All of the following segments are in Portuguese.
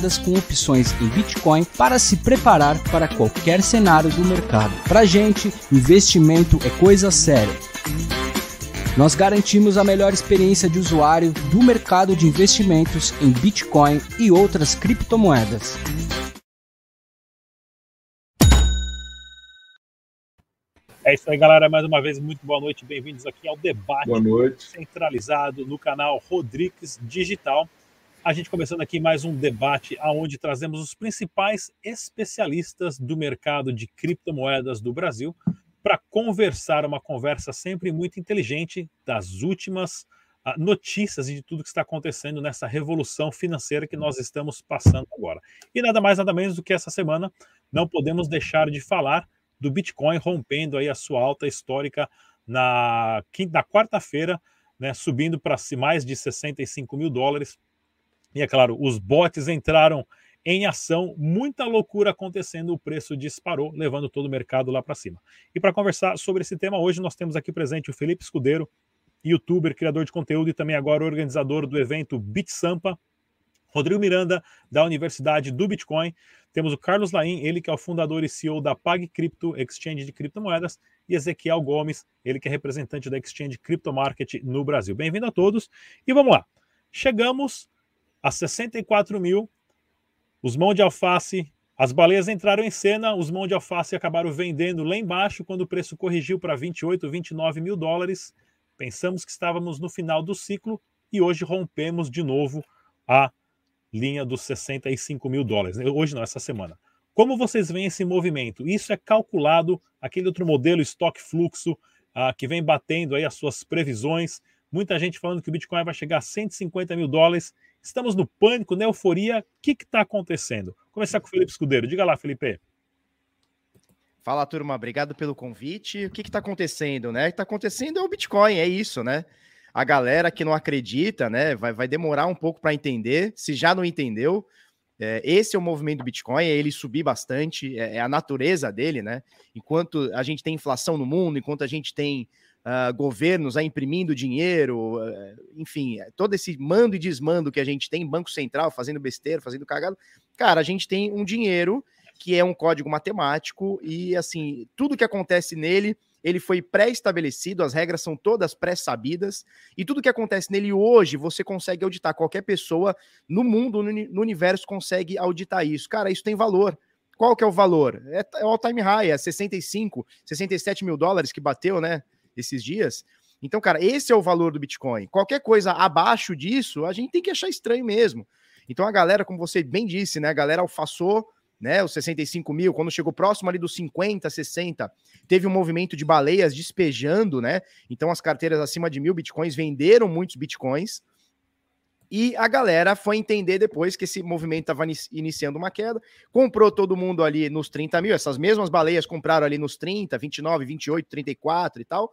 com opções em Bitcoin para se preparar para qualquer cenário do mercado. Para gente, investimento é coisa séria. Nós garantimos a melhor experiência de usuário do mercado de investimentos em Bitcoin e outras criptomoedas. É isso aí, galera. Mais uma vez, muito boa noite. Bem-vindos aqui ao debate centralizado no canal Rodrigues Digital a gente começando aqui mais um debate aonde trazemos os principais especialistas do mercado de criptomoedas do Brasil para conversar uma conversa sempre muito inteligente das últimas uh, notícias e de tudo que está acontecendo nessa revolução financeira que nós estamos passando agora. E nada mais nada menos do que essa semana não podemos deixar de falar do Bitcoin rompendo aí a sua alta histórica na, na quarta-feira, né, subindo para mais de 65 mil dólares e é claro, os bots entraram em ação, muita loucura acontecendo, o preço disparou, levando todo o mercado lá para cima. E para conversar sobre esse tema, hoje nós temos aqui presente o Felipe Escudeiro, youtuber, criador de conteúdo e também agora organizador do evento BitSampa, Rodrigo Miranda, da Universidade do Bitcoin. Temos o Carlos Laim, ele que é o fundador e CEO da PagCrypto, exchange de criptomoedas, e Ezequiel Gomes, ele que é representante da exchange Crypto Market no Brasil. Bem-vindo a todos e vamos lá. Chegamos a 64 mil. Os mãos de alface, as baleias entraram em cena, os mãos de alface acabaram vendendo lá embaixo quando o preço corrigiu para 28, 29 mil dólares. Pensamos que estávamos no final do ciclo e hoje rompemos de novo a linha dos 65 mil dólares. Hoje não, essa semana. Como vocês veem esse movimento? Isso é calculado, aquele outro modelo estoque fluxo, uh, que vem batendo aí as suas previsões. Muita gente falando que o Bitcoin vai chegar a 150 mil dólares Estamos no pânico, na euforia. O que está acontecendo? Vou começar com o Felipe Escudeiro. Diga lá, Felipe. Fala, turma. Obrigado pelo convite. O que está acontecendo, né? O que está acontecendo é o Bitcoin, é isso, né? A galera que não acredita, né? Vai, vai demorar um pouco para entender. Se já não entendeu, é, esse é o movimento do Bitcoin, é ele subir bastante, é, é, a natureza dele, né? Enquanto a gente tem inflação no mundo, enquanto a gente tem governos a imprimindo dinheiro, uh, enfim, todo esse mando e desmando que a gente tem, Banco Central fazendo besteira, fazendo cagado, cara, a gente tem um dinheiro que é um código matemático e, assim, tudo que acontece nele ele foi pré-estabelecido, as regras são todas pré-sabidas, e tudo que acontece nele hoje você consegue auditar. Qualquer pessoa no mundo, no, universo, consegue auditar isso. Cara, isso tem valor. Qual que é o valor? É, é all time high, é 65, 67 mil dólares que bateu, né? Esses dias. Então, cara, esse é o valor do Bitcoin. Qualquer coisa abaixo disso, a gente tem que achar estranho mesmo. Então, a galera, como você bem disse, né? A galera alfaçou né, os 65 mil, quando chegou próximo ali dos 50, 60, teve um movimento de baleias despejando, né? Então as carteiras acima de mil bitcoins venderam muitos bitcoins. E a galera foi entender depois que esse movimento estava iniciando uma queda, comprou todo mundo ali nos 30 mil, essas mesmas baleias compraram ali nos 30, 29, 28, 34 e tal,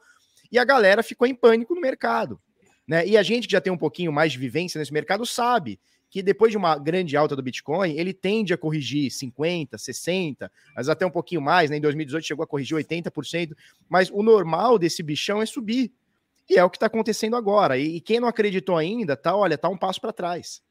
e a galera ficou em pânico no mercado. Né? E a gente que já tem um pouquinho mais de vivência nesse mercado sabe que depois de uma grande alta do Bitcoin, ele tende a corrigir 50, 60, mas até um pouquinho mais, né? Em 2018 chegou a corrigir 80%, mas o normal desse bichão é subir. E é o que está acontecendo agora. E, e, quem não acreditou ainda, tá, olha, tá um passo para trás.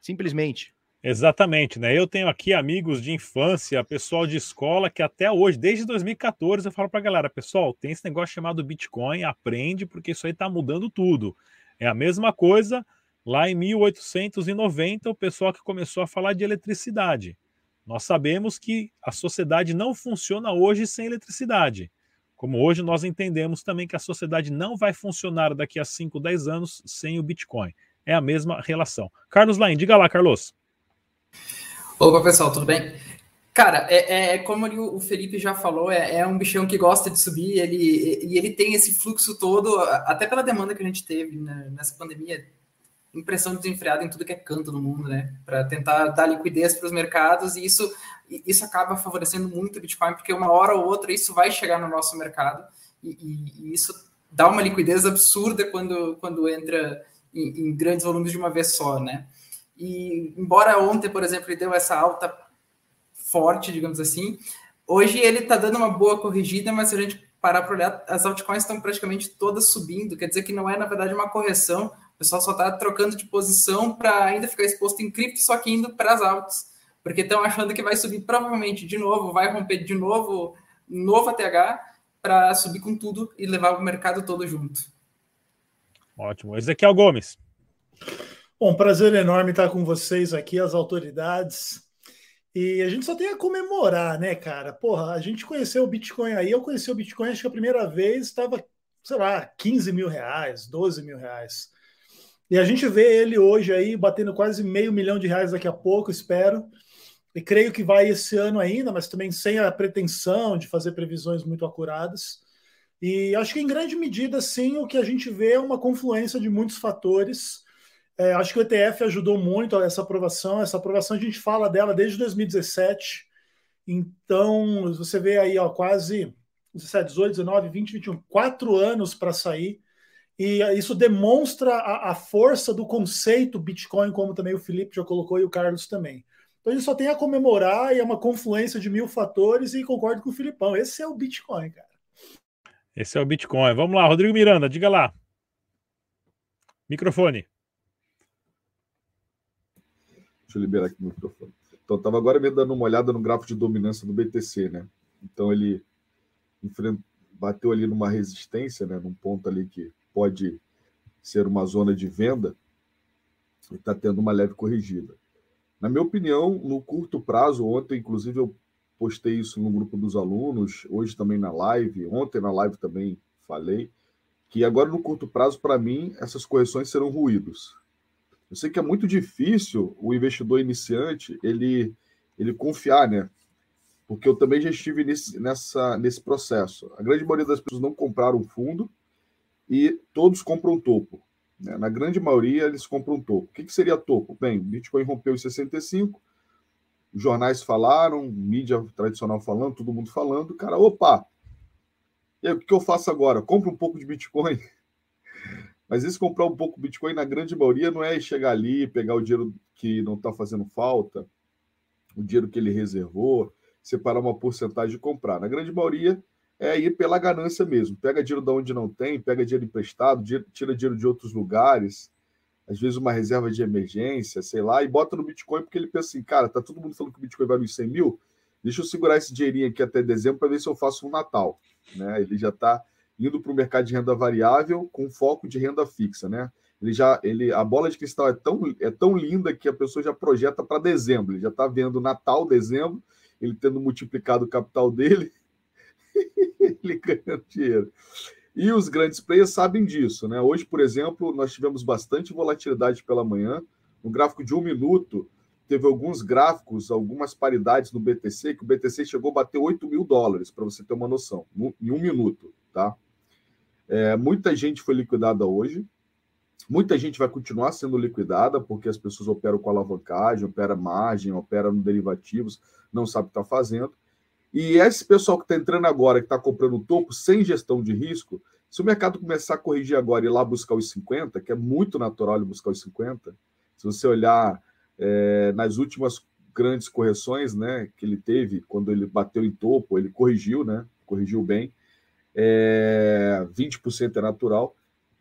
Simplesmente. Exatamente, né? Eu tenho aqui amigos de infância, pessoal de escola, que até hoje, desde 2014, eu falo para a galera, pessoal, tem esse negócio chamado Bitcoin, aprende, porque isso aí está mudando tudo. É a mesma coisa lá em 1890, o pessoal que começou a falar de eletricidade. Nós sabemos que a sociedade não funciona hoje sem eletricidade. Como hoje nós entendemos também que a sociedade não vai funcionar daqui a 5, 10 anos sem o Bitcoin. É a mesma relação. Carlos Lain, diga lá, Carlos. Opa, pessoal, tudo bem? Cara, é, é, é como o Felipe já falou, é, é, um bichão que gosta de subir, ele, e ele tem esse fluxo todo, até pela demanda que a gente teve né, nessa pandemia, impressão desenfreada em tudo que é canto no mundo, né? Para tentar dar liquidez para os mercados, e isso, isso acaba favorecendo muito o Bitcoin, porque uma hora ou outra isso vai chegar no nosso mercado, e, e, e isso dá uma liquidez absurda quando, quando entra em, em grandes volumes de uma vez só, né? E embora ontem, por exemplo, ele deu essa alta forte, digamos assim, hoje ele está dando uma boa corrigida, mas se a gente parar para olhar, as altcoins estão praticamente todas subindo, quer dizer que não é, na verdade, uma correção, pessoal só está trocando de posição para ainda ficar exposto em cripto, só que indo para as altas. Porque estão achando que vai subir provavelmente de novo, vai romper de novo, novo ATH, para subir com tudo e levar o mercado todo junto. Ótimo. Ezequiel Gomes. Bom, prazer enorme estar com vocês aqui, as autoridades. E a gente só tem a comemorar, né, cara? Porra, a gente conheceu o Bitcoin aí, eu conheci o Bitcoin, acho que a primeira vez estava, sei lá, 15 mil reais, 12 mil reais. E a gente vê ele hoje aí batendo quase meio milhão de reais daqui a pouco, espero. E creio que vai esse ano ainda, mas também sem a pretensão de fazer previsões muito acuradas. E acho que em grande medida, sim, o que a gente vê é uma confluência de muitos fatores. É, acho que o ETF ajudou muito a essa aprovação. Essa aprovação a gente fala dela desde 2017. Então, você vê aí ó, quase 17, 18, 19, 20, 21, quatro anos para sair. E isso demonstra a, a, força do conceito Bitcoin, como também o Felipe já colocou e o Carlos também. Então, a gente só tem a comemorar e é uma confluência de mil fatores e concordo com o Filipão. Esse é o Bitcoin, cara. Esse é o Bitcoin. Vamos lá, Rodrigo Miranda, diga lá. Microfone. Deixa eu liberar aqui o microfone. Então, estava agora me dando uma olhada no gráfico de dominância do BTC, né? Então, ele bateu ali numa resistência, né? Num ponto ali que pode ser uma zona de venda e está tendo uma leve corrigida. Na minha opinião, no curto prazo, ontem, inclusive, eu postei isso no grupo dos alunos, hoje também na live, ontem na live também falei, que agora no curto prazo, para mim, essas correções serão ruídos. Eu sei que é muito difícil o investidor iniciante ele, ele confiar, né? Porque eu também já estive nesse, nessa, nesse processo. A grande maioria das pessoas não compraram fundo e todos compram topo. Né? Na grande maioria, eles compram topo. O que, que seria topo? Bem, Bitcoin rompeu os 65, os jornais falaram, mídia tradicional falando, todo mundo falando, cara, opa! E aí, o que eu faço agora? Compro um pouco de Bitcoin. Mas esse comprar um pouco Bitcoin, na grande maioria, não é chegar ali, pegar o dinheiro que não está fazendo falta, o dinheiro que ele reservou, separar uma porcentagem e comprar. Na grande maioria, é ir pela ganância mesmo. Pega dinheiro de onde não tem, pega dinheiro emprestado, tira dinheiro de outros lugares, às vezes uma reserva de emergência, sei lá, e bota no Bitcoin porque ele pensa assim, cara, tá todo mundo falando que o Bitcoin vai nos 100 mil, deixa eu segurar esse dinheirinho aqui até dezembro para ver se eu faço um Natal. Né? Ele já está indo para o mercado de renda variável com foco de renda fixa, né? Ele já, ele, a bola de cristal é tão, é tão linda que a pessoa já projeta para dezembro. Ele já está vendo Natal, dezembro, ele tendo multiplicado o capital dele ele ganhando dinheiro. E os grandes players sabem disso, né? Hoje, por exemplo, nós tivemos bastante volatilidade pela manhã. No gráfico de um minuto, teve alguns gráficos, algumas paridades no BTC, que o BTC chegou a bater 8 mil dólares, para você ter uma noção, em um minuto, tá? É, muita gente foi liquidada hoje, muita gente vai continuar sendo liquidada, porque as pessoas operam com alavancagem, operam margem, operam no derivativos, não sabe o que está fazendo. E esse pessoal que está entrando agora, que está comprando topo sem gestão de risco, se o mercado começar a corrigir agora e ir lá buscar os 50, que é muito natural ele buscar os 50, se você olhar é, nas últimas grandes correções né, que ele teve, quando ele bateu em topo, ele corrigiu, né? Corrigiu bem. É, 20% é natural.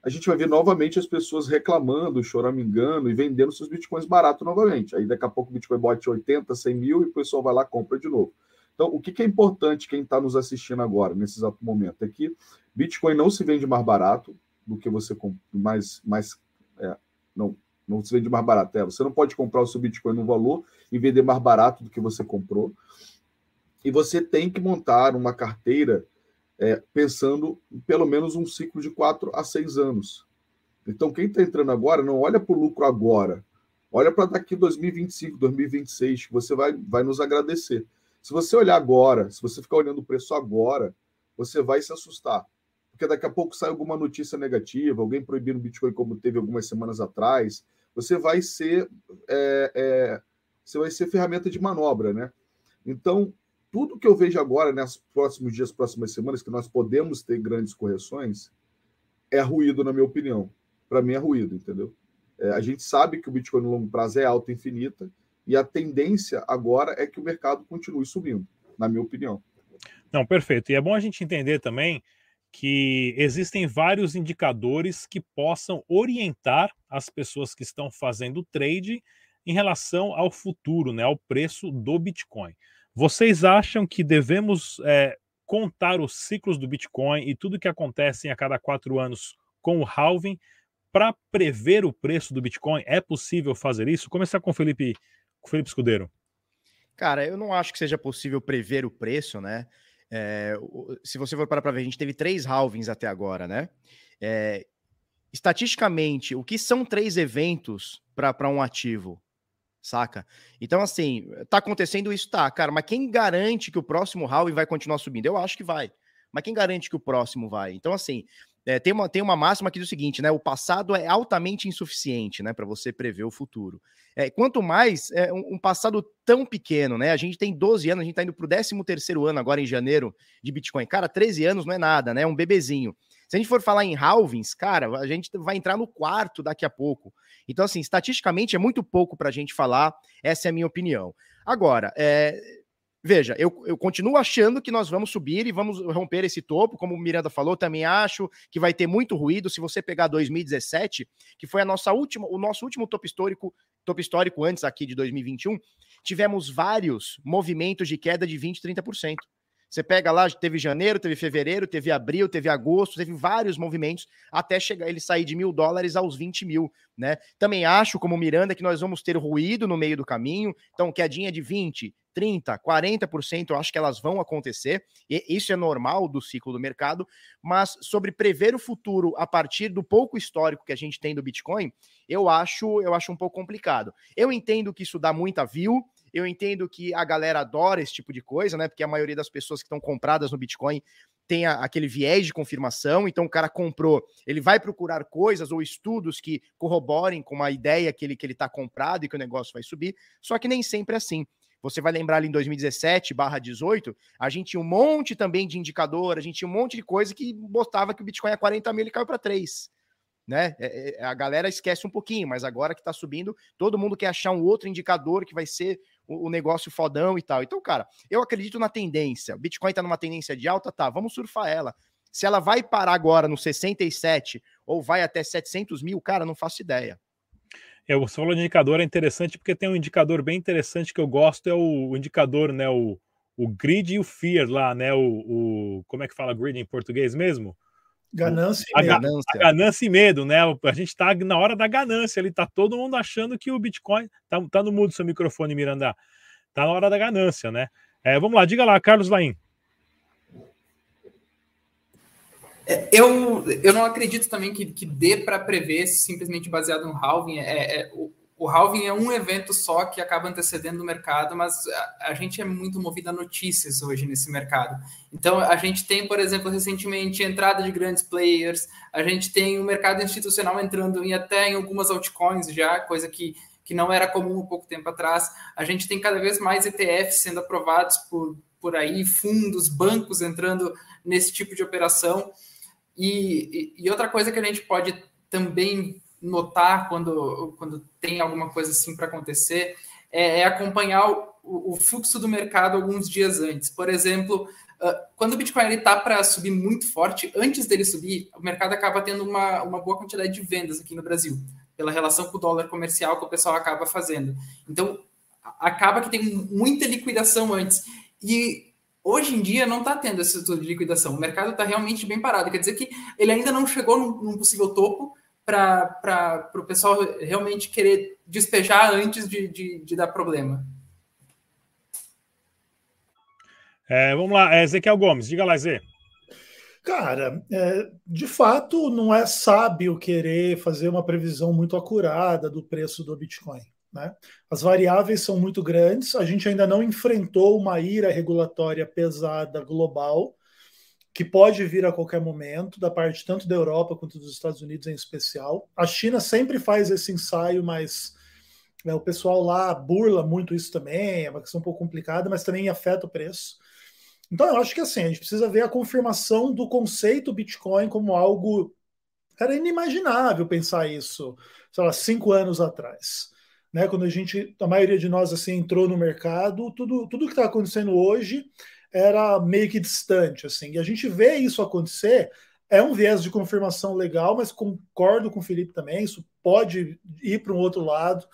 A gente vai ver novamente as pessoas reclamando, choramingando e vendendo seus bitcoins barato novamente. Aí daqui a pouco o Bitcoin bote 80, 100 mil e o pessoal vai lá compra de novo. Então, o que, é importante quem está nos assistindo agora, nesse exato momento, é que Bitcoin não se vende mais barato do que você mais, mais é, não, não se vende mais barato. É, você não pode comprar o seu Bitcoin no valor e vender mais barato do que você comprou. E você tem que montar uma carteira é, pensando pelo menos um ciclo de quatro a seis anos. Então, quem está entrando agora, não olha para o lucro agora. Olha para daqui 2025, 2026, que você vai, vai nos agradecer. Se você olhar agora, se você ficar olhando o preço agora, você vai se assustar. Porque daqui a pouco sai alguma notícia negativa, alguém proibindo o Bitcoin, como teve algumas semanas atrás. Você vai ser, é, é, você vai ser ferramenta de manobra, né? Então, tudo que eu vejo agora, nos próximos dias, próximas semanas, que nós podemos ter grandes correções, é ruído, na minha opinião. Para mim, é ruído, entendeu? É, a gente sabe que o Bitcoin no longo prazo é alta infinita, e a tendência agora é que o mercado continue subindo, na minha opinião. Não, perfeito. E é bom a gente entender também que existem vários indicadores que possam orientar as pessoas que estão fazendo trade em relação ao futuro, né, ao preço do Bitcoin. Vocês acham que devemos é, contar os ciclos do Bitcoin e tudo que acontece a cada quatro anos com o halving para prever o preço do Bitcoin? É possível fazer isso? Começar com o Felipe, com o Felipe Escudeiro. Cara, eu não acho que seja possível prever o preço, né? É, se você for parar para ver, a gente teve três halvings até agora, né? É, estatisticamente, o que são três eventos para um ativo? Saca? Então, assim, tá acontecendo isso, tá, cara, mas quem garante que o próximo halving vai continuar subindo? Eu acho que vai. Mas quem garante que o próximo vai? Então, assim, é, tem, uma, tem uma máxima aqui do seguinte, né? O passado é altamente insuficiente, né? Para você prever o futuro. É, quanto mais é, um, um, passado tão pequeno, né? A gente tem 12 anos, a gente está indo para o 13 terceiro ano agora em janeiro de Bitcoin. Cara, 13 anos não é nada, né? É um bebezinho. Se a gente for falar em halvings, cara, a gente vai entrar no quarto daqui a pouco. Então, assim, estatisticamente é muito pouco para a gente falar. Essa é a minha opinião. Agora, é, Veja, eu, eu continuo achando que nós vamos subir e vamos romper esse topo, como o Miranda falou, também acho que vai ter muito ruído. Se você pegar 2017, que foi a nossa última, o nosso último topo histórico, topo histórico antes aqui de 2021, tivemos vários movimentos de queda de 20, 30%. Você pega lá, teve janeiro, teve fevereiro, teve abril, teve agosto, teve vários movimentos até chegar ele sair de mil dólares aos 20 mil, né? Também acho, como Miranda, que nós vamos ter ruído no meio do caminho. Então, quedinha de 20, 30, 40%, eu acho que elas vão acontecer. E isso é normal do ciclo do mercado. Mas sobre prever o futuro a partir do pouco histórico que a gente tem do Bitcoin, eu acho, eu acho um pouco complicado. Eu entendo que isso dá muita view eu entendo que a galera adora esse tipo de coisa, né? Porque a maioria das pessoas que estão compradas no Bitcoin tem a, aquele viés de confirmação. Então, o cara comprou, ele vai procurar coisas ou estudos que corroborem com uma ideia que ele que ele está comprado e que o negócio vai subir. Só que nem sempre é assim. Você vai lembrar ali em 2017 barra 18, a gente tinha um monte também de indicador, a gente tinha um monte de coisa que botava que o Bitcoin a 40 mil e caiu para 3 né? É, é, a galera esquece um pouquinho, mas agora que tá subindo, todo mundo quer achar um outro indicador que vai ser o, negócio fodão e tal. Então, cara, eu acredito na tendência. O Bitcoin tá numa tendência de alta, tá? Vamos surfar ela. Se ela vai parar agora no 67 ou vai até 700 mil, cara, não faço ideia. É, você falou de indicador, é interessante porque tem um indicador bem interessante que eu gosto, é o indicador, né? O, o grid e o fear lá, né? O, o, como é que fala grid em português mesmo? Ganância e medo. Ganância. A ganância e medo, né? A gente está na hora da ganância, ele tá todo mundo achando que o Bitcoin. Tá, tá no mudo seu microfone, Miranda. Tá na hora da ganância, né? É, vamos lá, diga lá, Carlos Laim. É, eu, eu não acredito também que, que dê para prever simplesmente baseado no halving. É, é, o, o halving é um evento só que acaba antecedendo o mercado, mas a, a, gente é muito movido a notícias hoje nesse mercado. Então, a gente tem, por exemplo, recentemente entrada de grandes players, a gente tem o mercado institucional entrando em até em algumas altcoins já, coisa que, que não era comum um pouco tempo atrás. A gente tem cada vez mais ETFs sendo aprovados por, por aí, fundos, bancos entrando nesse tipo de operação. E, e, e outra coisa que a gente pode também notar quando, quando tem alguma coisa assim para acontecer é, é acompanhar o, o, fluxo do mercado alguns dias antes. Por exemplo, uh, quando o Bitcoin está para subir muito forte, antes dele subir, o mercado acaba tendo uma, uma boa quantidade de vendas aqui no Brasil, pela relação com o dólar comercial que o pessoal acaba fazendo. Então, acaba que tem muita liquidação antes. E Hoje em dia não está tendo esse tipo de liquidação. O mercado está realmente bem parado. Quer dizer que ele ainda não chegou num possível topo, para o pessoal realmente querer despejar antes de, de, de dar problema. É, vamos lá, é, Ezequiel Gomes, diga lá, Zé. Cara, é, de fato, não é sábio querer fazer uma previsão muito acurada do preço do Bitcoin. Né? As variáveis são muito grandes, a gente ainda não enfrentou uma ira regulatória pesada global que pode vir a qualquer momento, da parte tanto da Europa quanto dos Estados Unidos em especial. A China sempre faz esse ensaio, mas né, o pessoal lá burla muito isso também, é uma questão um pouco complicada, mas também afeta o preço. Então eu acho que assim, a gente precisa ver a confirmação do conceito Bitcoin como algo. Era inimaginável pensar isso, sei lá, cinco anos atrás. Né, quando a gente, a maioria de nós assim entrou no mercado, tudo, tudo que está acontecendo hoje era meio que distante, assim. E a gente vê isso acontecer, é um viés de confirmação legal, mas concordo com o Felipe também, isso pode ir para um outro lado.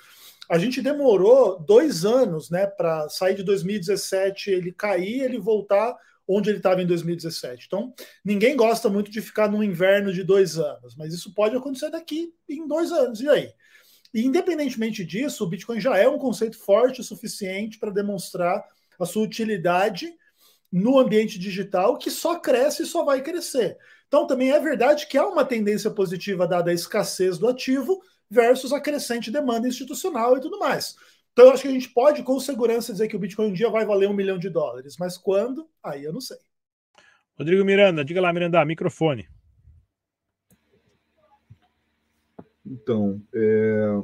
A gente demorou dois anos, né, para sair de 2017, ele cair, ele voltar onde ele estava em 2017. Então, ninguém gosta muito de ficar num inverno de dois anos, mas isso pode acontecer daqui em dois anos. E aí? E, independentemente disso, o Bitcoin já é um conceito forte o suficiente para demonstrar a sua utilidade no ambiente digital, que só cresce e só vai crescer. Então, também é verdade que há uma tendência positiva dada a escassez do ativo versus a crescente demanda institucional e tudo mais. Então, eu acho que a gente pode, com segurança, dizer que o Bitcoin um dia vai valer um milhão de dólares, mas quando? Aí eu não sei. Rodrigo Miranda, diga lá, Miranda, microfone. Então, é...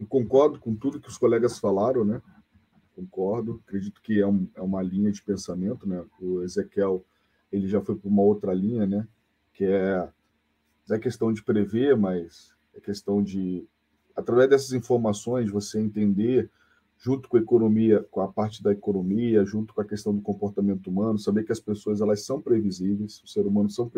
eu concordo com tudo que os colegas falaram, né? Concordo, acredito que é, um, é uma linha de pensamento, né? O Ezequiel, ele já foi para uma outra linha, né? Que é, é questão de prever, mas é questão de através dessas informações, você entender, junto com a economia, com a parte da economia, junto com a questão do comportamento humano, saber que as pessoas elas são previsíveis, os seres humanos são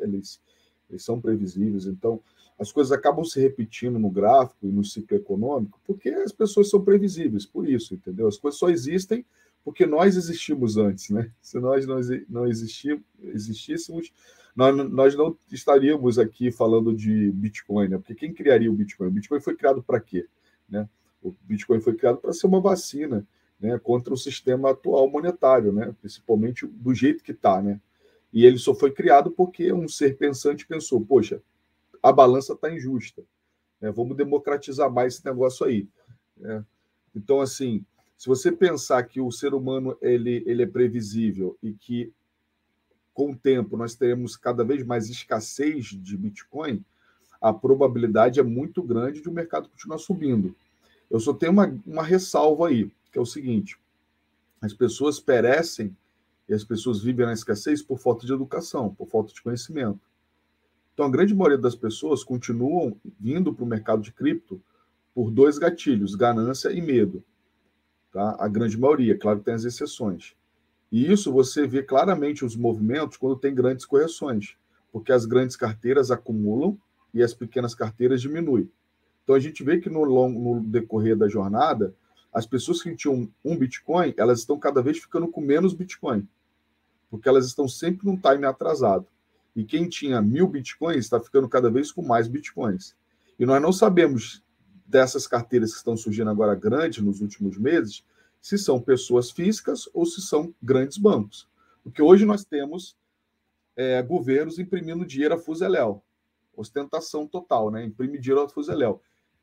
eles, eles são previsíveis, então as coisas acabam se repetindo no gráfico e no ciclo econômico porque as pessoas são previsíveis, por isso, entendeu? As coisas só existem porque nós existimos antes, né? Se nós não, não existíssemos, nós, nós não estaríamos aqui falando de Bitcoin, né? Porque quem criaria o Bitcoin? O Bitcoin foi criado para quê? Né? O Bitcoin foi criado para ser uma vacina né, contra o sistema atual monetário, né? principalmente do jeito que está. Né? E ele só foi criado porque um ser pensante pensou: poxa, a balança está injusta, né? vamos democratizar mais esse negócio aí. Né? Então, assim, se você pensar que o ser humano ele, ele é previsível e que com o tempo nós teremos cada vez mais escassez de Bitcoin, a probabilidade é muito grande de o mercado continuar subindo. Eu só tenho uma, uma ressalva aí, que é o seguinte: as pessoas perecem e as pessoas vivem na escassez por falta de educação, por falta de conhecimento. Então, a grande maioria das pessoas continuam vindo para o mercado de cripto por dois gatilhos: ganância e medo. Tá? A grande maioria, claro que tem as exceções. E isso você vê claramente os movimentos quando tem grandes correções, porque as grandes carteiras acumulam e as pequenas carteiras diminuem. Então a gente vê que no, longo, no decorrer da jornada, as pessoas que tinham um Bitcoin, elas estão cada vez ficando com menos Bitcoin, porque elas estão sempre num time atrasado. E quem tinha mil Bitcoins está ficando cada vez com mais Bitcoins. E nós não sabemos dessas carteiras que estão surgindo agora grandes nos últimos meses, se são pessoas físicas ou se são grandes bancos. Porque hoje nós temos é, governos imprimindo dinheiro a fuzeléu. Ostentação total, né? Imprime dinheiro a fuzeléu.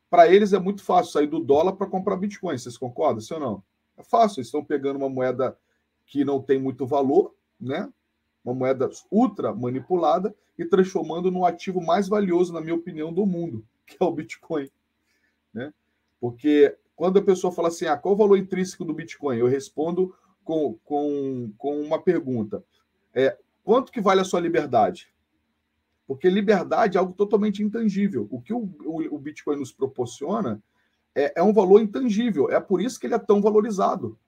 Para eles é muito fácil sair do dólar para comprar Bitcoin. Vocês concordam, sim ou não? É fácil. Eles estão pegando uma moeda que não tem muito valor, né? Uma moeda ultra manipulada e transformando no ativo mais valioso, na minha opinião, do mundo, que é o Bitcoin. Né? Porque quando a pessoa fala assim, ah, qual o valor intrínseco do Bitcoin? Eu respondo com, com, com uma pergunta. É, quanto que vale a sua liberdade? Porque liberdade é algo totalmente intangível. O que o, o, o Bitcoin nos proporciona é, é, um valor intangível. É por isso que ele é tão valorizado.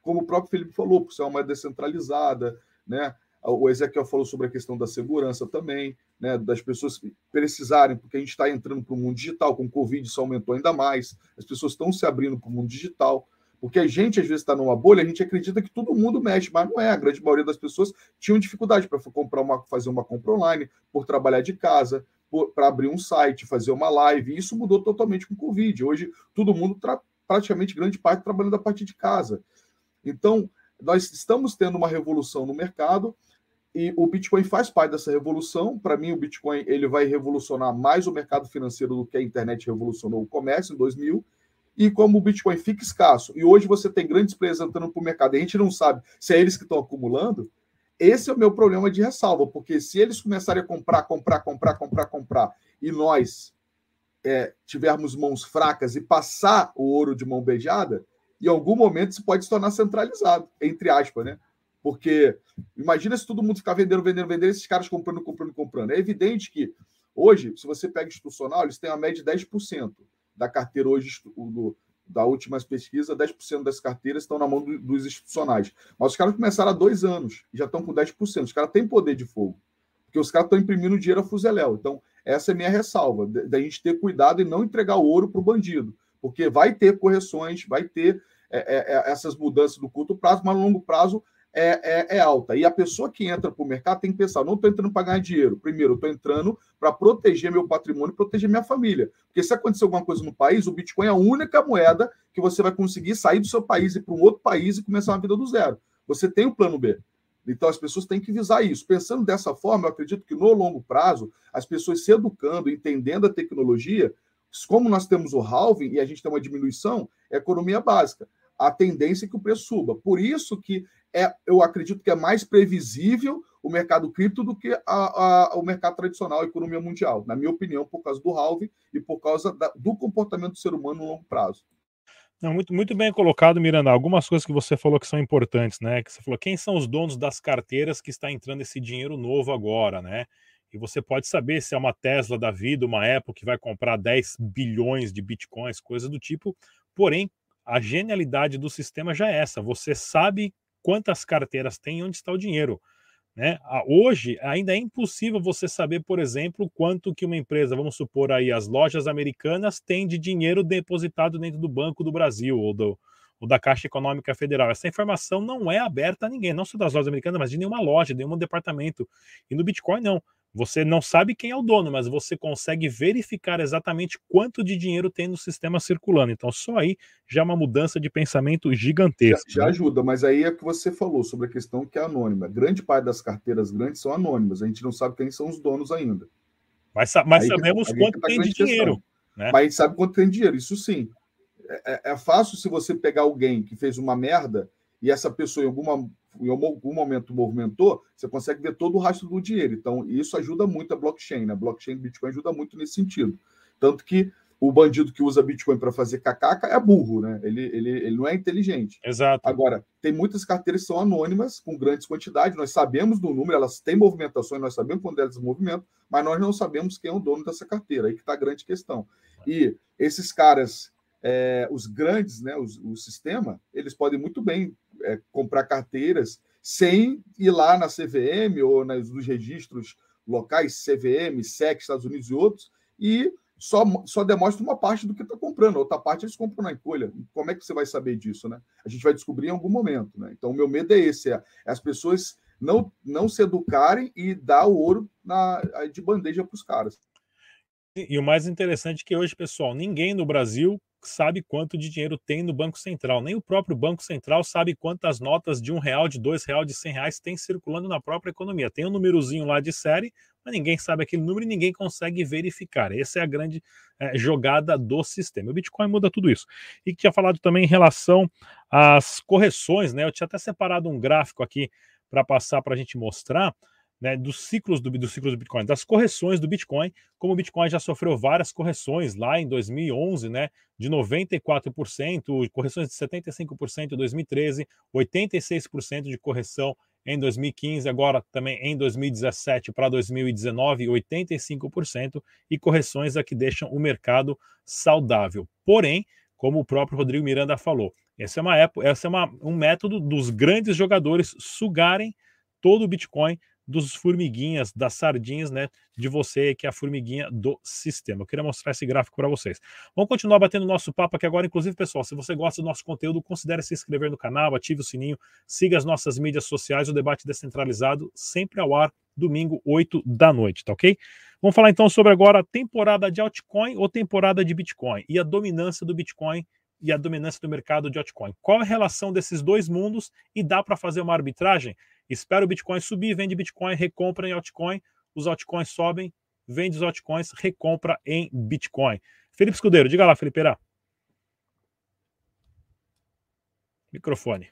Como o próprio Felipe falou, por ser uma moeda descentralizada, né? O Ezequiel falou sobre a questão da segurança também, né, das pessoas precisarem, porque a gente está entrando para o mundo digital, com o Covid isso aumentou ainda mais, as pessoas estão se abrindo para o mundo digital, porque a gente às vezes está numa bolha, a gente acredita que todo mundo mexe, mas não é. A grande maioria das pessoas tinham dificuldade para comprar uma, fazer uma compra online, por trabalhar de casa, para abrir um site, fazer uma live. E isso mudou totalmente com o Covid. Hoje todo mundo praticamente grande parte trabalhando a partir de casa. Então nós estamos tendo uma revolução no mercado e o Bitcoin faz parte dessa revolução. Para mim, o Bitcoin ele vai revolucionar mais o mercado financeiro do que a internet revolucionou o comércio em 2000. E como o Bitcoin fica escasso, e hoje você tem grandes players entrando para o mercado, e a gente não sabe se é eles que estão acumulando, esse é o meu problema de ressalva, porque se eles começarem a comprar, comprar, comprar, comprar, comprar, e nós é, tivermos mãos fracas e passar o ouro de mão beijada, em algum momento isso pode se tornar centralizado, entre aspas, né? Porque imagina se todo mundo ficar vendendo, vendendo, vendendo, esses caras comprando, comprando, comprando. É evidente que hoje, se você pega institucional, eles têm uma média de 10% da carteira hoje do, da última pesquisa, 10% das carteiras estão na mão do, dos institucionais. Mas os caras começaram há dois anos e já estão com 10%. Os caras têm poder de fogo, porque os caras estão imprimindo dinheiro a fuzeléu. Então, essa é minha ressalva, da gente ter cuidado e não entregar o ouro para o bandido, porque vai ter correções, vai ter é, é, é, essas mudanças no curto prazo, mas no longo prazo é, é, é, alta. E a pessoa que entra para o mercado tem que pensar: não estou entrando para ganhar dinheiro. Primeiro, estou entrando para proteger meu patrimônio proteger minha família. Porque se acontecer alguma coisa no país, o Bitcoin é a única moeda que você vai conseguir sair do seu país e para um outro país e começar uma vida do zero. Você tem o plano B. Então as pessoas têm que visar isso. Pensando dessa forma, eu acredito que no longo prazo, as pessoas se educando, entendendo a tecnologia, como nós temos o halving e a gente tem uma diminuição, é economia básica a tendência é que o preço suba. Por isso que é, eu acredito que é mais previsível o mercado cripto do que a, a, o mercado tradicional, a economia mundial, na minha opinião, por causa do halving e por causa da, do comportamento do ser humano no longo prazo. Não, muito, muito bem colocado, Miranda. Algumas coisas que você falou que são importantes, né? Que você falou, quem são os donos das carteiras que está entrando esse dinheiro novo agora, né? E você pode saber se é uma Tesla da vida, uma Apple que vai comprar 10 bilhões de bitcoins, coisa do tipo. Porém, a genialidade do sistema já é essa. Você sabe quantas carteiras tem e onde está o dinheiro. Né? Hoje ainda é impossível você saber, por exemplo, quanto que uma empresa, vamos supor aí as lojas americanas, tem de dinheiro depositado dentro do Banco do Brasil ou, do, ou da Caixa Econômica Federal. Essa informação não é aberta a ninguém, não só das lojas americanas, mas de nenhuma loja, de nenhum departamento. E no Bitcoin não. Você não sabe quem é o dono, mas você consegue verificar exatamente quanto de dinheiro tem no sistema circulando. Então, só aí já é uma mudança de pensamento gigantesca. Já, já né? ajuda, mas aí é que você falou sobre a questão que é anônima. Grande parte das carteiras grandes são anônimas. A gente não sabe quem são os donos ainda. Mas, mas sabemos que, quanto tá tem de dinheiro. Né? Mas a gente sabe quanto tem de dinheiro, isso sim. É, é, é fácil se você pegar alguém que fez uma merda e essa pessoa em alguma em algum momento movimentou, você consegue ver todo o rastro do dinheiro. Então, isso ajuda muito a blockchain. Né? A blockchain do Bitcoin ajuda muito nesse sentido. Tanto que o bandido que usa Bitcoin para fazer cacaca é burro, né? Ele, ele, ele não é inteligente. Exato. Agora, tem muitas carteiras que são anônimas, com grandes quantidades, nós sabemos do número, elas têm movimentações, nós sabemos quando elas movimentam, mas nós não sabemos quem é o dono dessa carteira, aí que está a grande questão. E esses caras, é, os grandes, né, os, o sistema, eles podem muito bem é, comprar carteiras sem ir lá na CVM ou nas, nos registros locais, CVM, SEC, Estados Unidos e outros, e só, só demonstra uma parte do que está comprando, outra parte eles compram na encolha. Como é que você vai saber disso, né? A gente vai descobrir em algum momento, né? Então, o meu medo é esse, é, é as pessoas não, não se educarem e dar o ouro na, de bandeja para os caras. E o mais interessante é que hoje, pessoal, ninguém no Brasil sabe quanto de dinheiro tem no Banco Central. Nem o próprio Banco Central sabe quantas notas de um real, de dois real, de cem reais tem circulando na própria economia. Tem um númerozinho lá de série, mas ninguém sabe aquele número e ninguém consegue verificar. Essa é a grande é, jogada do sistema. O Bitcoin muda tudo isso. E tinha falado também em relação às correções, né? Eu tinha até separado um gráfico aqui para passar para a gente mostrar né, dos ciclos do, dos ciclos do Bitcoin, das correções do Bitcoin, como o Bitcoin já sofreu várias correções lá em 2011, né, de 94%, correções de 75% em 2013, 86% de correção em 2015, agora também em 2017 para 2019, 85%, e correções a que deixam o mercado saudável. Porém, como o próprio Rodrigo Miranda falou, essa é uma época, essa é uma, um método dos grandes jogadores sugarem todo o Bitcoin dos formiguinhas, das sardinhas, né? De você, que é a formiguinha do sistema. Eu queria mostrar esse gráfico para vocês. Vamos continuar batendo nosso papo aqui agora. Inclusive, pessoal, se você gosta do nosso conteúdo, considere se inscrever no canal, ative o sininho, siga as nossas mídias sociais, o debate descentralizado, sempre ao ar, domingo, 8 da noite, tá ok? Vamos falar então sobre agora a temporada de altcoin ou temporada de Bitcoin e a dominância do Bitcoin e a dominância do mercado de altcoin. Qual a relação desses dois mundos e dá para fazer uma arbitragem? Espera o Bitcoin subir, vende Bitcoin, recompra em altcoin, os altcoins sobem, vende os altcoins, recompra em Bitcoin. Felipe Escudeiro, diga lá, Felipe. Microfone.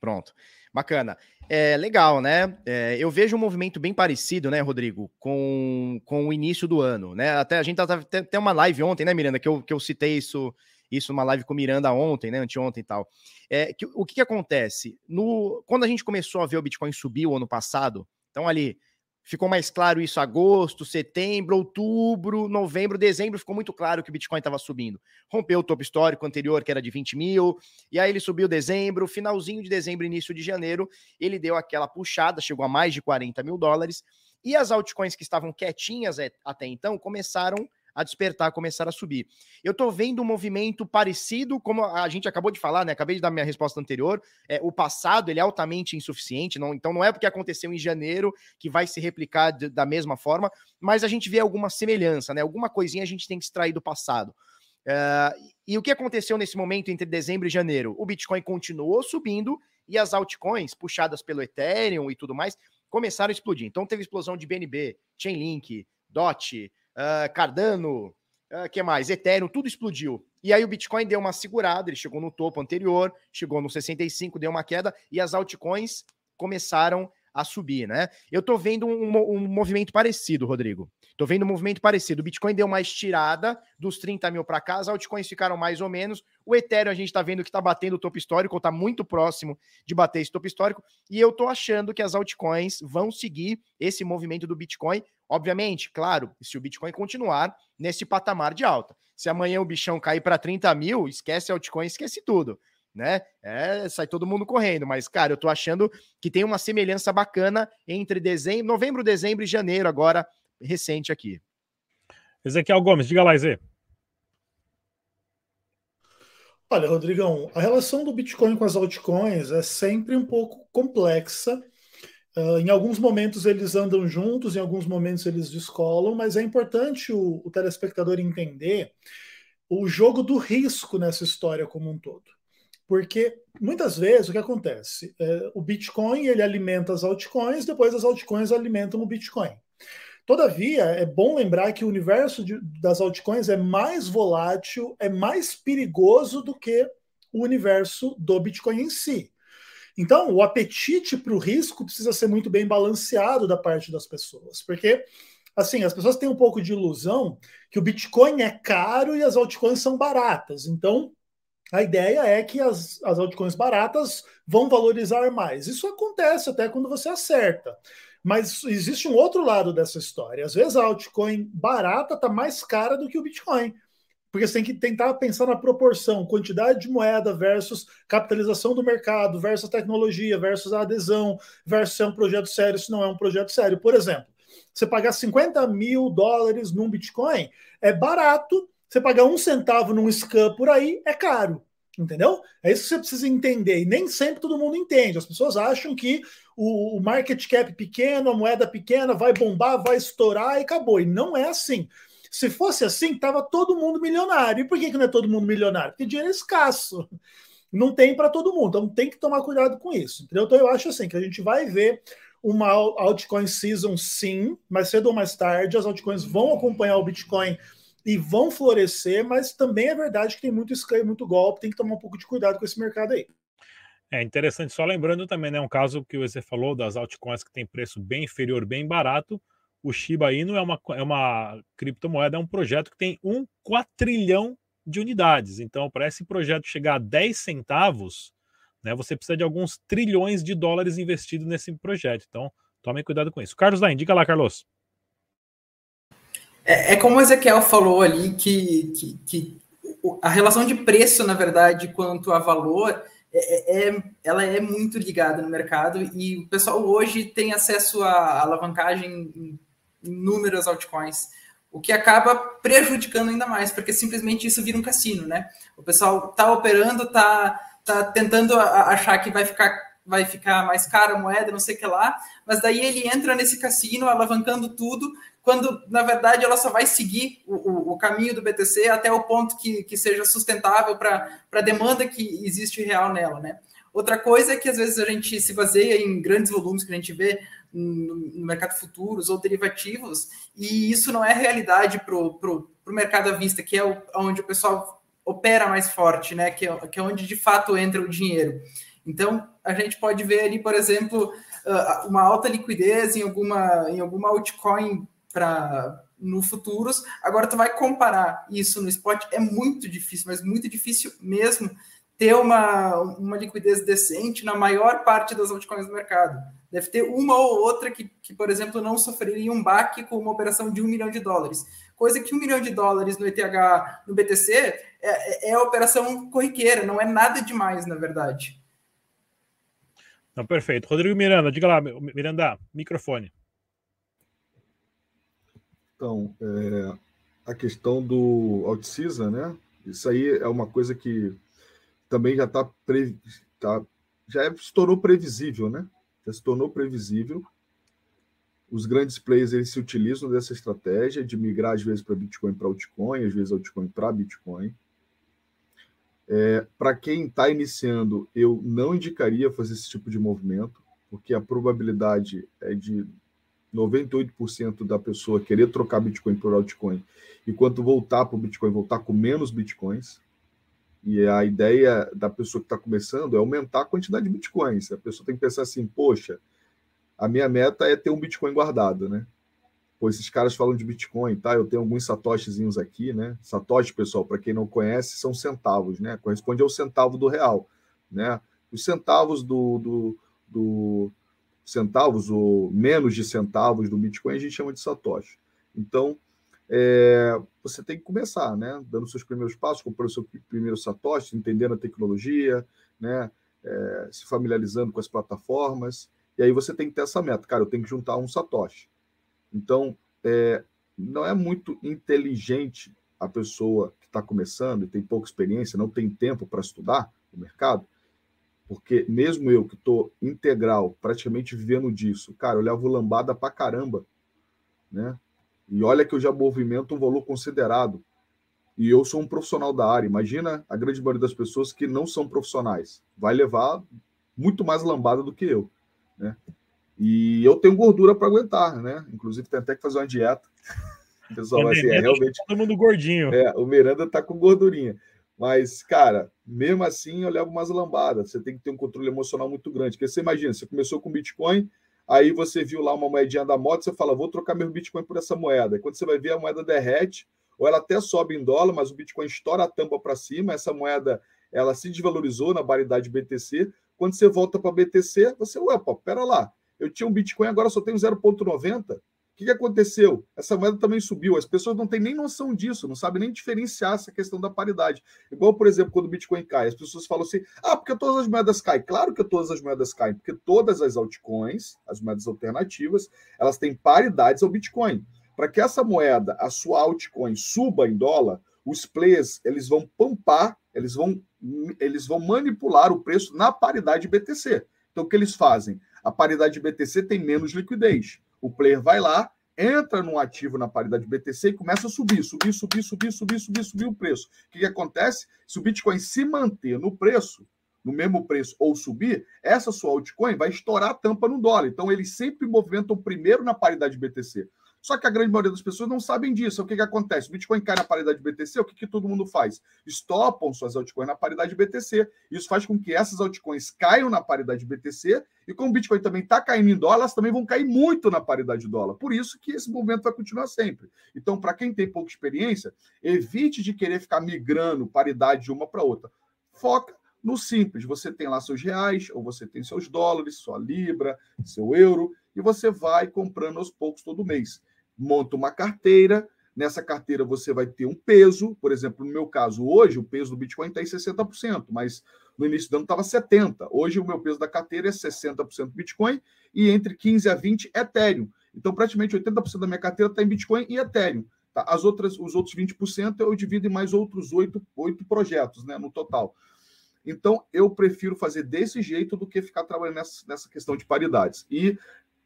Pronto. Bacana. É legal, né? É, eu vejo um movimento bem parecido, né, Rodrigo, com, com o início do ano, né? Até a gente tava até uma live ontem, né, Miranda, que eu, que eu citei isso isso numa live com o Miranda ontem, né, anteontem e tal. É, que, o que, que acontece? No, quando a gente começou a ver o Bitcoin subir o ano passado, então ali ficou mais claro isso agosto, setembro, outubro, novembro, dezembro, ficou muito claro que o Bitcoin estava subindo. Rompeu o topo histórico anterior, que era de 20 mil, e aí ele subiu dezembro, finalzinho de dezembro, início de janeiro, ele deu aquela puxada, chegou a mais de 40 mil dólares, e as altcoins que estavam quietinhas é, até então começaram a despertar, começar a subir. Eu estou vendo um movimento parecido, como a gente acabou de falar, né? Acabei de dar minha resposta anterior. É, o passado ele é altamente insuficiente, não, então não é porque aconteceu em janeiro que vai se replicar de, da mesma forma, mas a gente vê alguma semelhança, né? Alguma coisinha a gente tem que extrair do passado. Uh, e o que aconteceu nesse momento entre dezembro e janeiro? O Bitcoin continuou subindo e as altcoins, puxadas pelo Ethereum e tudo mais, começaram a explodir. Então teve explosão de BNB, Chainlink, DOT, uh, Cardano, uh, que mais? Ethereum, tudo explodiu. E aí o Bitcoin deu uma segurada, ele chegou no topo anterior, chegou no 65, deu uma queda, e as altcoins começaram a subir, né? Eu tô vendo um, um movimento parecido, Rodrigo. Tô vendo um movimento parecido. O Bitcoin deu uma estirada dos 30 mil para cá, as altcoins ficaram mais ou menos. O Ethereum a gente está vendo que está batendo o topo histórico, está muito próximo de bater esse topo histórico. E eu tô achando que as altcoins vão seguir esse movimento do Bitcoin. Obviamente, claro, se o Bitcoin continuar nesse patamar de alta. Se amanhã o bichão cair para 30 mil, esquece altcoin, esquece tudo né? É, sai todo mundo correndo, mas cara, eu tô achando que tem uma semelhança bacana entre dezembro, novembro, dezembro e janeiro agora recente aqui. Ezequiel Gomes, diga lá, Zé. Olha, Rodrigão, a relação do Bitcoin com as altcoins é sempre um pouco complexa. Uh, em alguns momentos eles andam juntos, em alguns momentos eles descolam, mas é importante o, o telespectador entender o jogo do risco nessa história como um todo. Porque muitas vezes o que acontece? É, o Bitcoin ele alimenta as altcoins, depois as altcoins alimentam o Bitcoin. Todavia, é bom lembrar que o universo de, das altcoins é mais volátil, é mais perigoso do que o universo do Bitcoin em si. Então, o apetite para o risco precisa ser muito bem balanceado da parte das pessoas, porque assim, as pessoas têm um pouco de ilusão que o Bitcoin é caro e as altcoins são baratas. Então, a ideia é que as, as altcoins baratas vão valorizar mais. Isso acontece até quando você acerta. Mas existe um outro lado dessa história. Às vezes a altcoin barata está mais cara do que o Bitcoin. Porque você tem que tentar pensar na proporção, quantidade de moeda versus capitalização do mercado, versus tecnologia, versus a adesão, versus se é um projeto sério, se não é um projeto sério. Por exemplo, você pagar 50 mil dólares num Bitcoin é barato você pagar um centavo num scan por aí é caro. Entendeu? É isso que você precisa entender. E nem sempre todo mundo entende. As pessoas acham que o, market cap pequeno, a moeda pequena, vai bombar, vai estourar e acabou. E não é assim. Se fosse assim, tava todo mundo milionário. E por que, que não é todo mundo milionário? Porque dinheiro é escasso. Não tem para todo mundo. Então tem que tomar cuidado com isso. Entendeu? Então eu acho assim que a gente vai ver uma altcoin season sim, mais cedo ou mais tarde. As altcoins vão acompanhar o Bitcoin e vão florescer, mas também é verdade que tem muito scam muito golpe, tem que tomar um pouco de cuidado com esse mercado aí. É interessante, só lembrando também, né, um caso que você falou das altcoins que tem preço bem inferior, bem barato, o Shiba Inu é uma, é uma criptomoeda, é um projeto que tem um quatrilhão de unidades. Então, para esse projeto chegar a 10 centavos, né, você precisa de alguns trilhões de dólares investidos nesse projeto. Então, tome cuidado com isso. Carlos Lain, diga lá, Carlos. É, é como o Ezequiel falou ali, que, que, que, a relação de preço, na verdade, quanto a valor, é, é, é, ela é muito ligada no mercado e o pessoal hoje tem acesso à alavancagem em inúmeras altcoins, o que acaba prejudicando ainda mais, porque simplesmente isso vira um cassino, né? O pessoal tá operando, tá, tá tentando achar que vai ficar vai ficar mais cara a moeda, não sei o que lá, mas daí ele entra nesse cassino alavancando tudo, quando na verdade ela só vai seguir o, o, o caminho do BTC até o ponto que, que seja sustentável para a demanda que existe real nela, né? Outra coisa é que às vezes a gente se baseia em grandes volumes que a gente vê no, no mercado futuros ou derivativos, e isso não é realidade para o mercado à vista, que é o, onde o pessoal opera mais forte, né? Que é, que é onde de fato entra o dinheiro. Então, a gente pode ver ali, por exemplo, uma alta liquidez em alguma, em alguma altcoin para no futuros. Agora tu vai comparar isso no spot, é muito difícil, mas muito difícil mesmo ter uma, uma liquidez decente na maior parte das altcoins do mercado. Deve ter uma ou outra que, que, por exemplo, não sofreria um baque com uma operação de um milhão de dólares. Coisa que um milhão de dólares no ETH, no BTC, é, é, é operação corriqueira, não é nada demais, na verdade. Não, perfeito. Rodrigo Miranda, diga lá, Miranda, microfone. Então, é, a questão do OutSeason, né? Isso aí é uma coisa que também já está pre... tá... já é, se tornou previsível, né? Já se tornou previsível. Os grandes players eles se utilizam dessa estratégia de migrar às vezes para Bitcoin para altcoin, às vezes altcoin para Bitcoin. É, para quem está iniciando, eu não indicaria fazer esse tipo de movimento, porque a probabilidade é de 98% da pessoa querer trocar Bitcoin por altcoin, e quando voltar para o Bitcoin, voltar com menos Bitcoins. E a ideia da pessoa que está começando é aumentar a quantidade de Bitcoins. A pessoa tem que pensar assim, poxa, a minha meta é ter um Bitcoin guardado, né? Pô, esses caras falam de Bitcoin, tá? Eu tenho alguns satoshizinhos aqui, né? Satoshi, pessoal, para quem não conhece, são centavos, né? Corresponde ao centavo do real, né? Os centavos do, do, do centavos ou menos de centavos do Bitcoin a gente chama de Satoshi. Então, é, você tem que começar, né? Dando seus primeiros passos, comprando seu primeiro Satoshi, entendendo a tecnologia, né? É, se familiarizando com as plataformas. E aí você tem que ter essa meta. Cara, eu tenho que juntar um Satoshi. Então, é, não é muito inteligente a pessoa que está começando e tem pouca experiência, não tem tempo para estudar o mercado, porque mesmo eu que estou integral, praticamente vivendo disso, cara, eu levo lambada pra caramba, né? E olha que eu já movimento um valor considerado. E eu sou um profissional da área. Imagina a grande maioria das pessoas que não são profissionais. Vai levar muito mais lambada do que eu, né? E eu tenho gordura para aguentar, né? Inclusive, tem até que fazer uma dieta. O pessoal vai assim, é realmente. Todo mundo gordinho. É, o Miranda tá com gordurinha. Mas, cara, mesmo assim eu levo umas lambadas. Você tem que ter um controle emocional muito grande. Porque você imagina, você começou com Bitcoin, aí você viu lá uma moedinha da moto, você fala, vou trocar meu Bitcoin por essa moeda. E quando você vai ver, a moeda derrete, ou ela até sobe em dólar, mas o Bitcoin estoura a tampa para cima, essa moeda ela se desvalorizou na paridade BTC. Quando você volta para BTC, você, ué, pô, pera lá, eu tinha um Bitcoin, agora só tenho 0,90. O que, que aconteceu? Essa moeda também subiu. As pessoas não têm nem noção disso, não sabem nem diferenciar essa questão da paridade. Igual, por exemplo, quando o Bitcoin cai, as pessoas falam assim: ah, porque todas as moedas caem. Claro que todas as moedas caem, porque todas as altcoins, as moedas alternativas, elas têm paridades ao Bitcoin. Para que essa moeda, a sua altcoin, suba em dólar, os players eles vão pampar, eles vão, eles vão manipular o preço na paridade BTC. Então, o que eles fazem? A paridade BTC tem menos liquidez o player vai lá, entra no ativo na paridade BTC e começa a subir, subir, subir, subir, subir, subir, subir o preço. O que, que acontece? Se o Bitcoin se manter no preço, no mesmo preço ou subir, essa sua altcoin vai estourar a tampa no dólar. Então, eles sempre movimentam primeiro na paridade BTC. Só que a grande maioria das pessoas não sabem disso. O que, que acontece? O Bitcoin cai na paridade BTC, o que, que todo mundo faz? Estopam suas altcoins na paridade BTC. Isso faz com que essas altcoins caiam na paridade BTC, e como o Bitcoin também está caindo em dólar, elas também vão cair muito na paridade dólar. Por isso que esse movimento vai continuar sempre. Então, para quem tem pouca experiência, evite de querer ficar migrando paridade de uma para outra. Foca no simples. Você tem lá seus reais, ou você tem seus dólares, sua libra, seu euro, e você vai comprando aos poucos todo mês monta uma carteira. Nessa carteira você vai ter um peso, por exemplo, no meu caso, hoje o peso do Bitcoin está em 60%, mas no início do ano estava 70%. Hoje o meu peso da carteira é 60% Bitcoin e entre 15% a 20% Ethereum. Então, praticamente 80% da minha carteira está em Bitcoin e Ethereum. Tá? As outras, os outros 20% eu divido em mais outros oito, oito projetos né, no total. Então, eu prefiro fazer desse jeito do que ficar trabalhando nessa, nessa questão de paridades. E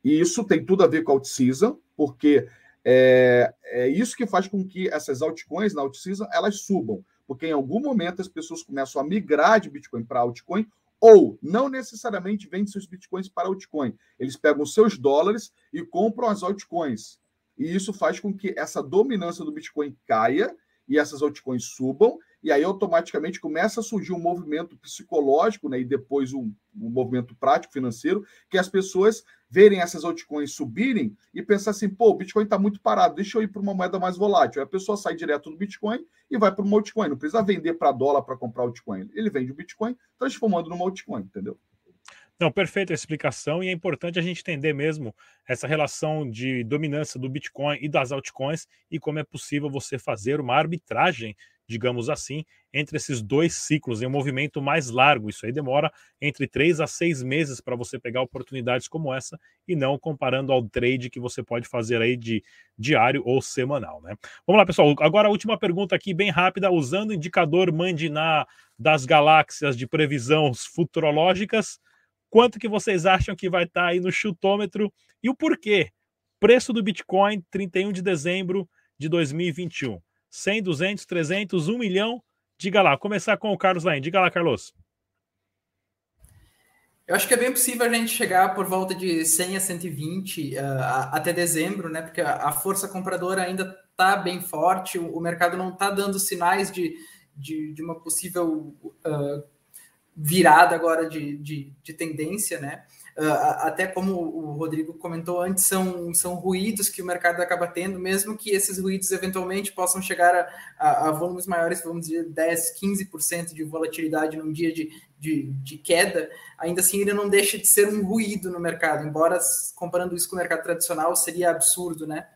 e isso tem tudo a ver com a alt-season, porque é, é isso que faz com que essas altcoins na alt-season elas subam, porque em algum momento as pessoas começam a migrar de Bitcoin para altcoin ou não necessariamente vendem seus bitcoins para altcoin. Eles pegam seus dólares e compram as altcoins. E isso faz com que essa dominância do Bitcoin caia e essas altcoins subam, e aí automaticamente começa a surgir um movimento psicológico, né, e depois um, um movimento prático financeiro, que as pessoas verem essas altcoins subirem e pensar assim, pô, o Bitcoin está muito parado, deixa eu ir para uma moeda mais volátil. Aí a pessoa sai direto do Bitcoin e vai para uma altcoin. Não precisa vender para dólar para comprar altcoin. Ele vende o Bitcoin transformando numa altcoin, entendeu? Não, perfeita a explicação, e é importante a gente entender mesmo essa relação de dominância do Bitcoin e das altcoins e como é possível você fazer uma arbitragem, digamos assim, entre esses dois ciclos em um movimento mais largo. Isso aí demora entre três a seis meses para você pegar oportunidades como essa e não comparando ao trade que você pode fazer aí de diário ou semanal, né? Vamos lá, pessoal. Agora a última pergunta aqui, bem rápida, usando o indicador Mandiná das galáxias de previsões futurológicas Quanto que vocês acham que vai estar tá aí no chutômetro e o porquê? Preço do Bitcoin, 31 de dezembro de 2021. 100, 200, 300, 1 milhão. Diga lá, começar com o Carlos Lain. Diga lá, Carlos. Eu acho que é bem possível a gente chegar por volta de 100 a 120 uh, até dezembro, né? Porque a, força compradora ainda está bem forte, o, o mercado não está dando sinais de, de, de uma possível uh, virada agora de, de, de tendência, né? Uh, até como o Rodrigo comentou antes, são, são ruídos que o mercado acaba tendo, mesmo que esses ruídos eventualmente possam chegar a, a, a volumes maiores, vamos dizer 10, 15% de volatilidade num dia de, de, de, queda, ainda assim ele não deixa de ser um ruído no mercado, embora comparando isso com o mercado tradicional seria absurdo, né?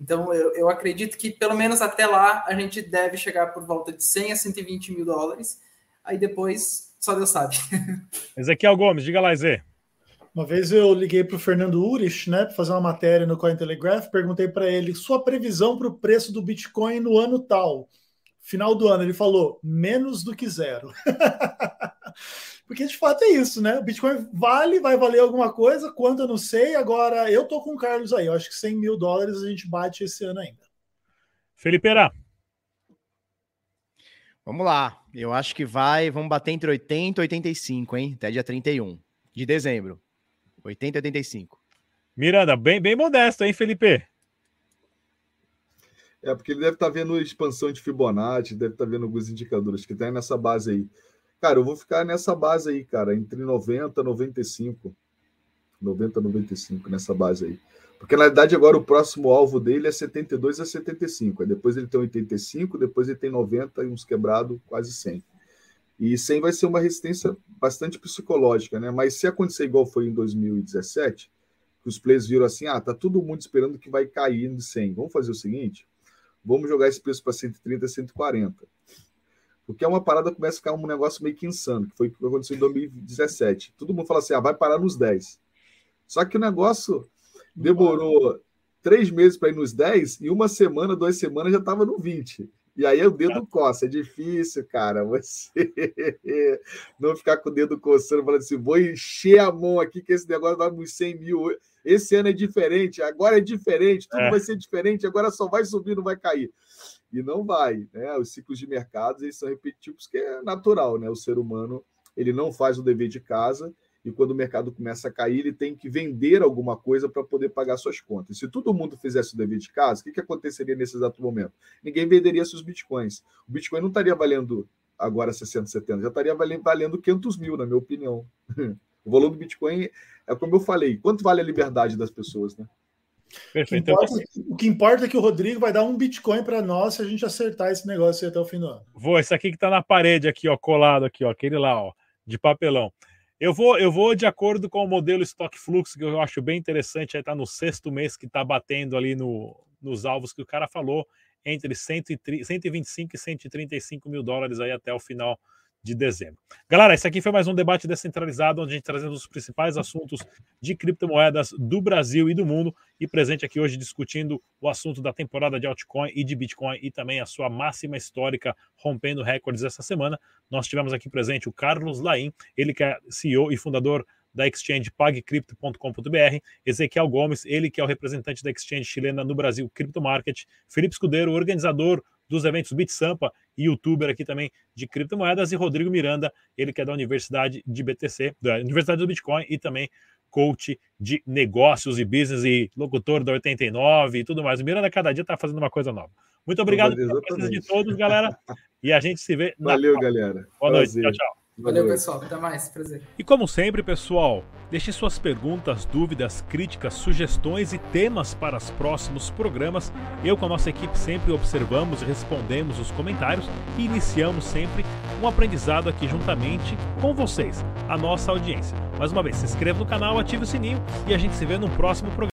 Então eu, eu acredito que pelo menos até lá a gente deve chegar por volta de 100 a 120 mil dólares, aí depois só Deus sabe. Ezequiel Gomes, diga lá, Zé. Uma vez eu liguei para o Fernando Urich, né, para fazer uma matéria no Cointelegraph, perguntei para ele sua previsão para o preço do Bitcoin no ano tal. Final do ano, ele falou menos do que zero. Porque de fato é isso, né? O Bitcoin vale, vai valer alguma coisa, quanto eu não sei. Agora, eu tô com o Carlos aí, eu acho que 100 mil dólares a gente bate esse ano ainda. Felipe Era. Vamos lá. Eu acho que vai. Vamos bater entre 80 e 85, hein? Até dia 31 de dezembro. 80 e 85. Miranda, bem, bem modesto, hein, Felipe? É, porque ele deve estar tá vendo expansão de Fibonacci, deve estar tá vendo alguns indicadores que tem tá nessa base aí. Cara, eu vou ficar nessa base aí, cara, entre 90 e 95. 90 e 95, nessa base aí. Porque na verdade agora o próximo alvo dele é 72 a 75. Aí depois ele tem 85, depois ele tem 90 e uns quebrados, quase 100. E 100 vai ser uma resistência bastante psicológica, né? Mas se acontecer igual foi em 2017, que os players viram assim: ah, tá todo mundo esperando que vai cair de 100. Vamos fazer o seguinte: vamos jogar esse preço para 130, 140. Porque é uma parada começa a ficar um negócio meio que insano, que foi o que aconteceu em 2017. Todo mundo fala assim: ah, vai parar nos 10. Só que o negócio demorou três meses para ir nos 10 e uma semana, duas semanas já estava no 20. E aí o dedo coça, é difícil, cara, você não ficar com o dedo coçando, falando assim, vou encher a mão aqui que esse negócio vai uns 100 mil. Esse ano é diferente, agora é diferente, tudo é. vai ser diferente, agora só vai subir, não vai cair. E não vai, né? Os ciclos de mercados eles são repetitivos, que é natural, né? O ser humano ele não faz o dever de casa e quando o mercado começa a cair, ele tem que vender alguma coisa para poder pagar suas contas. Se todo mundo fizesse o dever de casa, o que, que aconteceria nesse exato momento? Ninguém venderia seus bitcoins. O bitcoin não estaria valendo agora 60, 70, já estaria valendo 500 mil, na minha opinião. O valor do bitcoin é como eu falei, quanto vale a liberdade das pessoas, né? Perfeito. O que, importa, o que importa é que o Rodrigo vai dar um Bitcoin para nós se a gente acertar esse negócio até o fim do ano. Vou, esse aqui que está na parede aqui, ó, colado aqui, ó, aquele lá, ó, de papelão. Eu vou, eu vou de acordo com o modelo Stock Flux, que eu acho bem interessante, aí está no sexto mês que está batendo ali no, nos alvos que o cara falou, entre 130, 125 e 135 mil dólares aí até o final de dezembro. Galera, esse aqui foi mais um debate descentralizado, onde a gente trazendo os principais assuntos de criptomoedas do Brasil e do mundo, e presente aqui hoje discutindo o assunto da temporada de altcoin e de Bitcoin e também a sua máxima histórica rompendo recordes essa semana. Nós tivemos aqui presente o Carlos Laim, ele que é CEO e fundador da exchange pagcrypto.com.br, Ezequiel Gomes, ele que é o representante da exchange chilena no Brasil, Crypto Market, Felipe Escudeiro, organizador dos eventos BitSampa youtuber aqui também de criptomoedas, e Rodrigo Miranda, ele que é da Universidade de BTC, da Universidade do Bitcoin e também coach de negócios e business e locutor da 89 e tudo mais. O Miranda cada dia está fazendo uma coisa nova. Muito obrigado pela presença de todos, galera. E a gente se vê Valeu, galera. Boa Prazer. noite. Tchau, tchau. Valeu, pessoal. Até mais. Prazer. E como sempre, pessoal, deixe suas perguntas, dúvidas, críticas, sugestões e temas para os próximos programas. Eu, com a nossa equipe, sempre observamos e respondemos os comentários e iniciamos sempre um aprendizado aqui juntamente com vocês, a nossa audiência. Mais uma vez, se inscreva no canal, ative o sininho e a gente se vê no próximo programa.